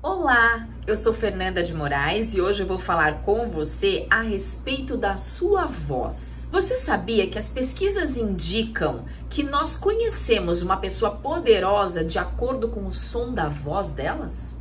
Olá, eu sou Fernanda de Moraes e hoje eu vou falar com você a respeito da sua voz. Você sabia que as pesquisas indicam que nós conhecemos uma pessoa poderosa de acordo com o som da voz delas?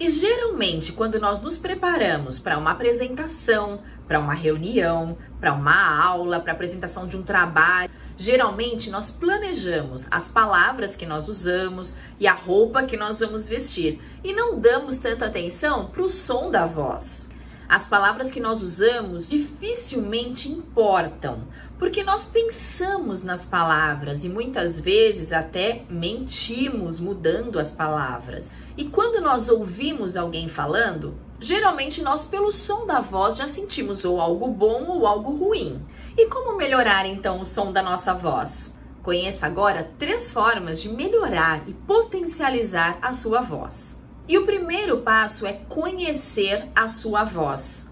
E geralmente, quando nós nos preparamos para uma apresentação, para uma reunião, para uma aula, para apresentação de um trabalho, geralmente nós planejamos as palavras que nós usamos e a roupa que nós vamos vestir e não damos tanta atenção para o som da voz. As palavras que nós usamos dificilmente importam, porque nós pensamos nas palavras e muitas vezes até mentimos mudando as palavras. E quando nós ouvimos alguém falando, geralmente nós, pelo som da voz, já sentimos ou algo bom ou algo ruim. E como melhorar então o som da nossa voz? Conheça agora três formas de melhorar e potencializar a sua voz. E o primeiro passo é conhecer a sua voz.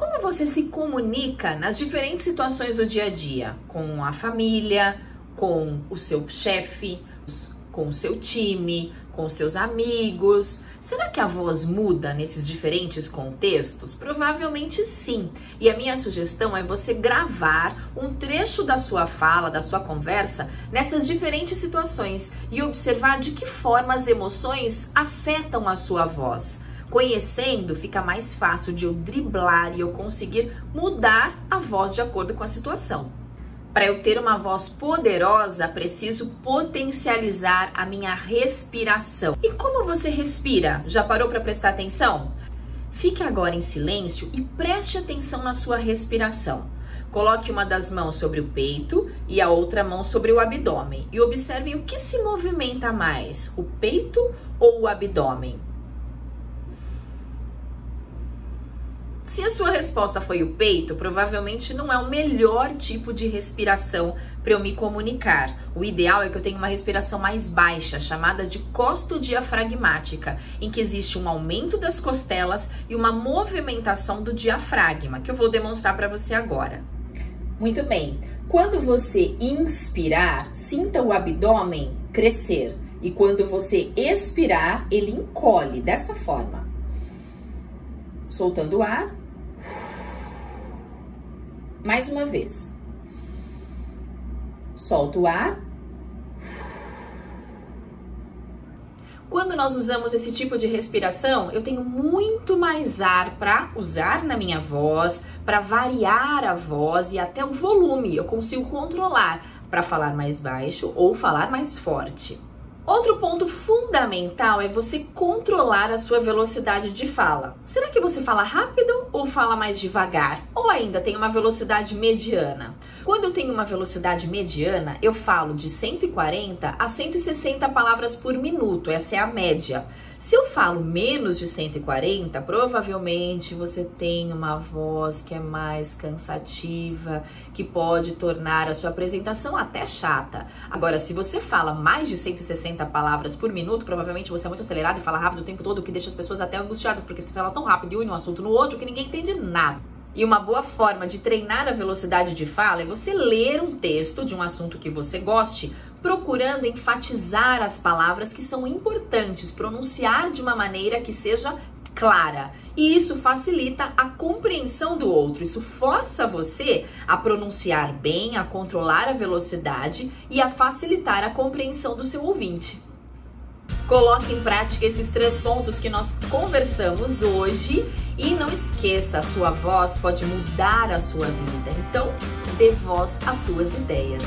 Como você se comunica nas diferentes situações do dia a dia? Com a família, com o seu chefe, com o seu time, com seus amigos? Será que a voz muda nesses diferentes contextos? Provavelmente sim. E a minha sugestão é você gravar um trecho da sua fala, da sua conversa, nessas diferentes situações e observar de que forma as emoções afetam a sua voz. Conhecendo, fica mais fácil de eu driblar e eu conseguir mudar a voz de acordo com a situação. Para eu ter uma voz poderosa, preciso potencializar a minha respiração. E como você respira? Já parou para prestar atenção? Fique agora em silêncio e preste atenção na sua respiração. Coloque uma das mãos sobre o peito e a outra mão sobre o abdômen e observe o que se movimenta mais, o peito ou o abdômen. Se a sua resposta foi o peito, provavelmente não é o melhor tipo de respiração para eu me comunicar. O ideal é que eu tenha uma respiração mais baixa, chamada de costodiafragmática, em que existe um aumento das costelas e uma movimentação do diafragma, que eu vou demonstrar para você agora. Muito bem. Quando você inspirar, sinta o abdômen crescer. E quando você expirar, ele encolhe dessa forma. Soltando o ar mais uma vez. Solta o ar. Quando nós usamos esse tipo de respiração, eu tenho muito mais ar para usar na minha voz, para variar a voz e até o volume. Eu consigo controlar para falar mais baixo ou falar mais forte. Outro ponto fundamental é você controlar a sua velocidade de fala. Será que você fala rápido ou fala mais devagar? Ou ainda tem uma velocidade mediana? Quando eu tenho uma velocidade mediana, eu falo de 140 a 160 palavras por minuto, essa é a média. Se eu falo menos de 140, provavelmente você tem uma voz que é mais cansativa, que pode tornar a sua apresentação até chata. Agora, se você fala mais de 160 palavras por minuto, provavelmente você é muito acelerado e fala rápido o tempo todo, o que deixa as pessoas até angustiadas, porque você fala tão rápido e une um assunto no outro que ninguém entende nada. E uma boa forma de treinar a velocidade de fala é você ler um texto de um assunto que você goste, procurando enfatizar as palavras que são importantes, pronunciar de uma maneira que seja clara. E isso facilita a compreensão do outro. Isso força você a pronunciar bem, a controlar a velocidade e a facilitar a compreensão do seu ouvinte. Coloque em prática esses três pontos que nós conversamos hoje e não esqueça, a sua voz pode mudar a sua vida. Então, dê voz às suas ideias.